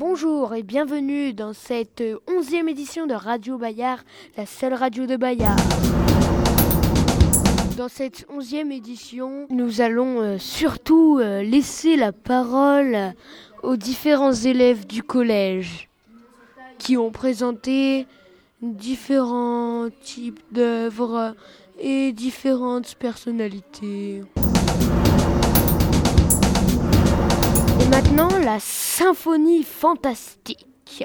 Bonjour et bienvenue dans cette onzième édition de Radio Bayard, la seule radio de Bayard. Dans cette onzième édition, nous allons euh, surtout euh, laisser la parole aux différents élèves du collège qui ont présenté différents types d'œuvres et différentes personnalités. Maintenant, la symphonie fantastique.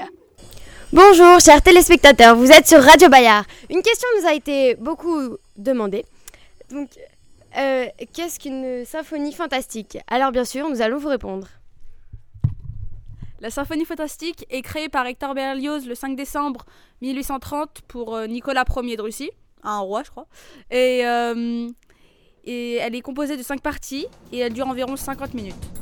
Bonjour chers téléspectateurs, vous êtes sur Radio Bayard. Une question nous a été beaucoup demandée. Donc, euh, qu'est-ce qu'une symphonie fantastique? Alors bien sûr, nous allons vous répondre. La symphonie fantastique est créée par Hector Berlioz le 5 décembre 1830 pour euh, Nicolas Ier de Russie, un roi je crois. Et, euh, et elle est composée de 5 parties et elle dure environ 50 minutes.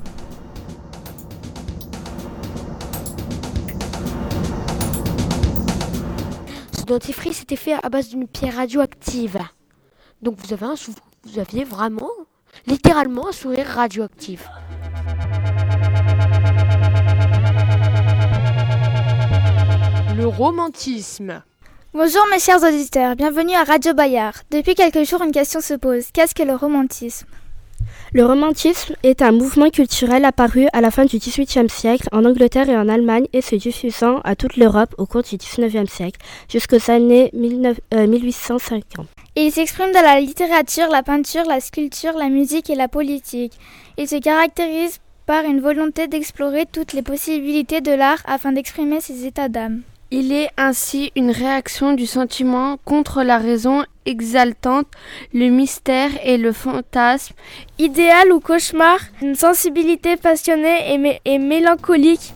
Ce dentifrice était fait à base d'une pierre radioactive. Donc vous, avez un sou- vous aviez vraiment, littéralement, un sourire radioactif. Le romantisme. Bonjour mes chers auditeurs, bienvenue à Radio Bayard. Depuis quelques jours, une question se pose. Qu'est-ce que le romantisme? Le romantisme est un mouvement culturel apparu à la fin du XVIIIe siècle en Angleterre et en Allemagne et se diffusant à toute l'Europe au cours du XIXe siècle jusqu'aux années 19 euh, 1850. Il s'exprime dans la littérature, la peinture, la sculpture, la musique et la politique. Il se caractérise par une volonté d'explorer toutes les possibilités de l'art afin d'exprimer ses états d'âme. Il est ainsi une réaction du sentiment contre la raison exaltante, le mystère et le fantasme. Idéal ou cauchemar, une sensibilité passionnée et, mé- et mélancolique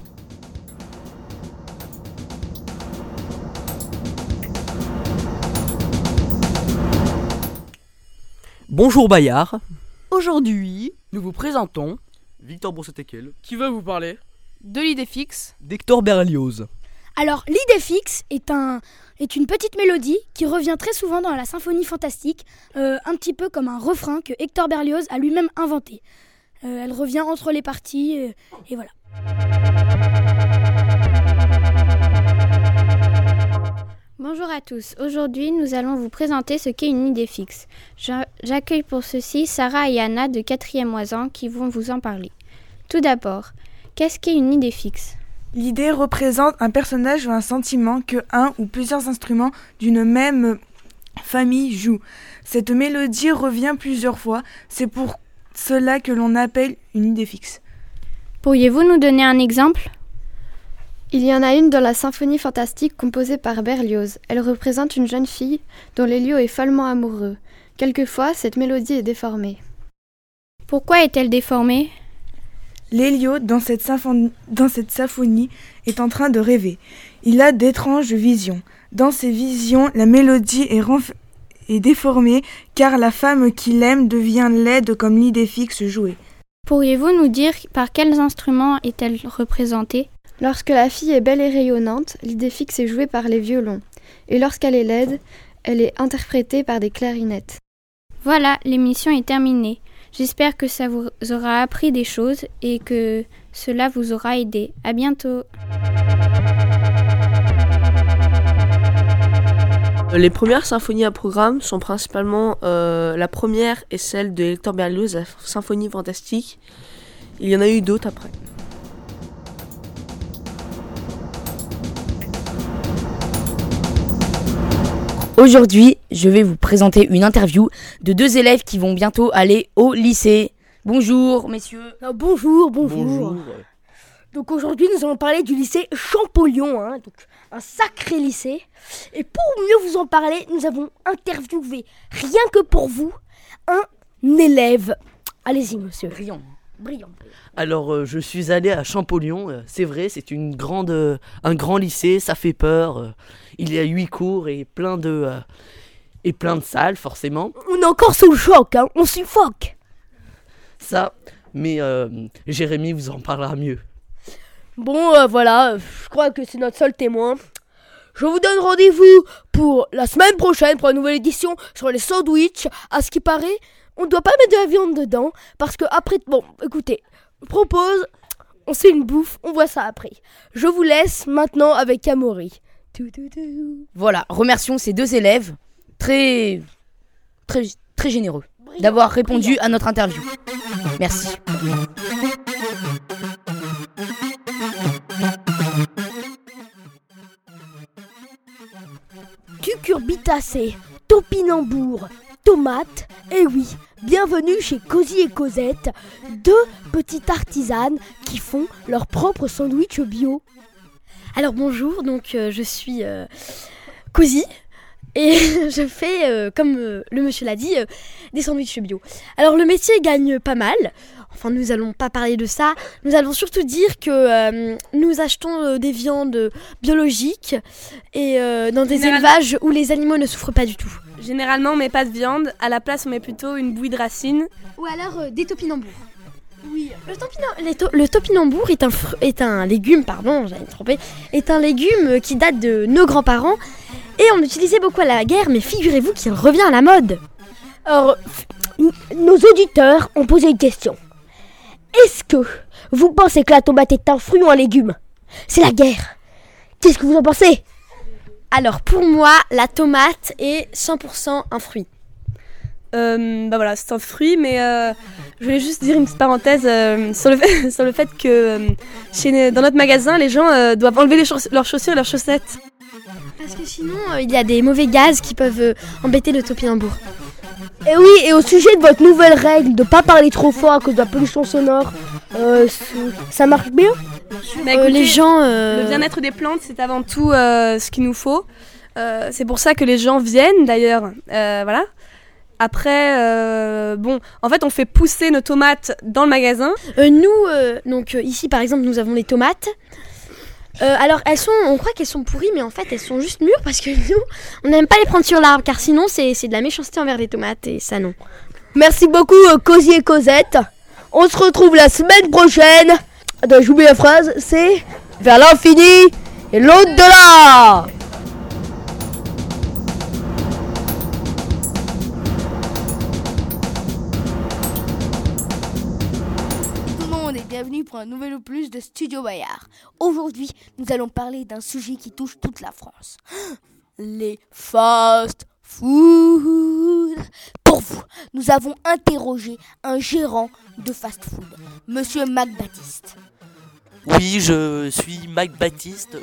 Bonjour Bayard, Aujourd'hui, nous vous présentons Victor Brossetekel. qui veut vous parler? De l'idée fixe, d'Hector Berlioz. Alors, l'idée fixe est, un, est une petite mélodie qui revient très souvent dans la symphonie fantastique, euh, un petit peu comme un refrain que Hector Berlioz a lui-même inventé. Euh, elle revient entre les parties, euh, et voilà. Bonjour à tous. Aujourd'hui, nous allons vous présenter ce qu'est une idée fixe. J'a- J'accueille pour ceci Sarah et Anna de 4e moisin qui vont vous en parler. Tout d'abord, qu'est-ce qu'est une idée fixe? L'idée représente un personnage ou un sentiment que un ou plusieurs instruments d'une même famille jouent. Cette mélodie revient plusieurs fois, c'est pour cela que l'on appelle une idée fixe. Pourriez-vous nous donner un exemple? Il y en a une dans la symphonie fantastique composée par Berlioz. Elle représente une jeune fille dont l'Élio est follement amoureux. Quelquefois, cette mélodie est déformée. Pourquoi est-elle déformée? L'Élio, dans, cette symphonie- dans cette symphonie, est en train de rêver. Il a d'étranges visions. Dans ces visions, la mélodie est déformée car la femme qu'il aime devient laide comme l'idée fixe jouée. Pourriez-vous nous dire par quels instruments est-elle représentée? Lorsque la fille est belle et rayonnante, l'idée fixe est jouée par les violons. Et lorsqu'elle est laide, elle est interprétée par des clarinettes. Voilà, l'émission est terminée. J'espère que ça vous aura appris des choses et que cela vous aura aidé. À bientôt. Les premières symphonies à programme sont principalement euh, la première est celle de Hector Berlioz, la symphonie fantastique. Il y en a eu d'autres après. Aujourd'hui, je vais vous présenter une interview de deux élèves qui vont bientôt aller au lycée. Bonjour, messieurs. Euh, bonjour, bonjour. Donc aujourd'hui, nous allons parler du lycée Champollion, hein, donc un sacré lycée. Et pour mieux vous en parler, nous avons interviewé, rien que pour vous, un élève. Allez-y, monsieur. Brillant. Brillant. Alors, euh, je suis allé à Champollion. euh, c'est vrai, c'est une grande, euh, un grand lycée. Ça fait peur. il y a huit cours et plein de et plein de salles, forcément. On est encore sous le choc, hein, on suffoque. Ça, mais Jérémy vous en parlera mieux. Bon, voilà, je crois que c'est notre seul témoin. Je vous donne rendez-vous pour la semaine prochaine pour une nouvelle édition sur les sandwichs. À ce qui paraît, on ne doit pas mettre de la viande dedans parce que après, bon, écoutez, propose, on se fait une bouffe, on voit ça après. Je vous laisse maintenant avec Amaury. Voilà, remercions ces deux élèves très très très généreux d'avoir répondu à notre interview. Merci. Cucurbitacées, topinambour, tomates, et oui, bienvenue chez Cosy et Cosette, deux petites artisanes qui font leur propre sandwich bio. Alors bonjour, donc euh, je suis euh, Cosy et je fais, euh, comme euh, le monsieur l'a dit, des sandwichs bio. Alors le métier gagne pas mal. Enfin, nous allons pas parler de ça. Nous allons surtout dire que euh, nous achetons euh, des viandes biologiques et euh, dans des élevages où les animaux ne souffrent pas du tout. Généralement, on met pas de viande. À la place, on met plutôt une bouillie de racines. Ou alors euh, des topinambours. Oui, le, to- topinambour est un, fru- est un légume, pardon, j'allais me tromper, est un légume qui date de nos grands-parents et on l'utilisait beaucoup à la guerre, mais figurez-vous qu'il revient à la mode. Alors, f- nos auditeurs ont posé une question. Est-ce que vous pensez que la tomate est un fruit ou un légume? C'est la guerre. Qu'est-ce que vous en pensez? Alors pour moi, la tomate est 100% un fruit. Euh, bah voilà, c'est un fruit, mais euh, je voulais juste dire une petite parenthèse euh, sur, le fait, sur le fait que euh, chez, dans notre magasin, les gens euh, doivent enlever les chauss- leurs chaussures et leurs chaussettes. Parce que sinon, euh, il y a des mauvais gaz qui peuvent euh, embêter le topinambour. Et oui, et au sujet de votre nouvelle règle de pas parler trop fort à cause de la pollution sonore, euh, ça marche bien Mais Euh, écoutez, les gens, euh, Le bien-être des plantes, c'est avant tout euh, ce qu'il nous faut. Euh, c'est pour ça que les gens viennent d'ailleurs. Euh, voilà. Après, euh, bon, en fait, on fait pousser nos tomates dans le magasin. Euh, nous, euh, donc euh, ici par exemple, nous avons des tomates. Euh, alors elles sont, on croit qu'elles sont pourries, mais en fait elles sont juste mûres parce que nous, on n'aime pas les prendre sur l'arbre car sinon c'est de la méchanceté envers les tomates et ça non. Merci beaucoup, euh, Cosy et Cosette. On se retrouve la semaine prochaine. Attends, j'oublie la phrase, c'est vers l'infini et l'au-delà. Pour un nouvel opus de Studio Bayard. Aujourd'hui, nous allons parler d'un sujet qui touche toute la France. Les fast food. Pour vous, nous avons interrogé un gérant de fast food, Monsieur Mac Baptiste. Oui, je suis Mac Baptiste,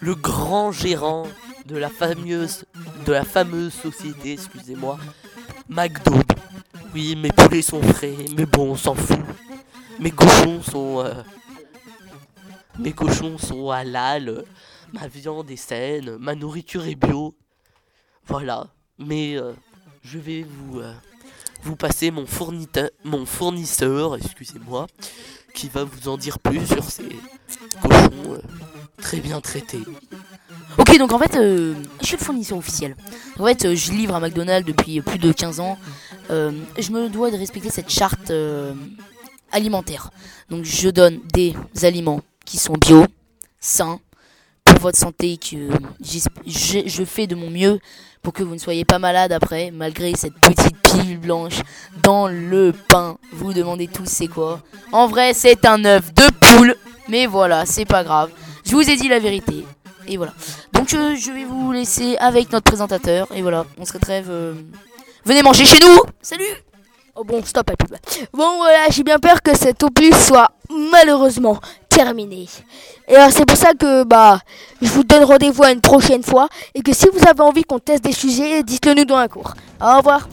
le grand gérant de la fameuse, de la fameuse société, excusez-moi, McDo. Oui, mes poulets sont frais, mais bon, on s'en fout. Mes cochons sont, euh, mes cochons sont halal, ma viande est saine, ma nourriture est bio. Voilà, mais euh, je vais vous, euh, vous passer mon mon fournisseur, excusez-moi, qui va vous en dire plus sur ces cochons très bien traités. Ok, donc en fait, je suis le fournisseur officiel. En fait, je livre à McDonald's depuis plus de 15 ans. Je me dois de respecter cette charte alimentaire. Donc, je donne des aliments qui sont bio, sains, pour votre santé. Que je, fais de mon mieux pour que vous ne soyez pas malade après, malgré cette petite pilule blanche dans le pain. Vous demandez tous c'est quoi En vrai, c'est un œuf de poule. Mais voilà, c'est pas grave. Je vous ai dit la vérité. Et voilà. Donc euh, je vais vous laisser avec notre présentateur. Et voilà, on se retrève. euh, Venez manger chez nous Salut Oh bon, stop la pub. Bon voilà, j'ai bien peur que cet opus soit malheureusement terminé. Et c'est pour ça que bah je vous donne rendez-vous à une prochaine fois et que si vous avez envie qu'on teste des sujets, dites-le nous dans la cour. Au revoir.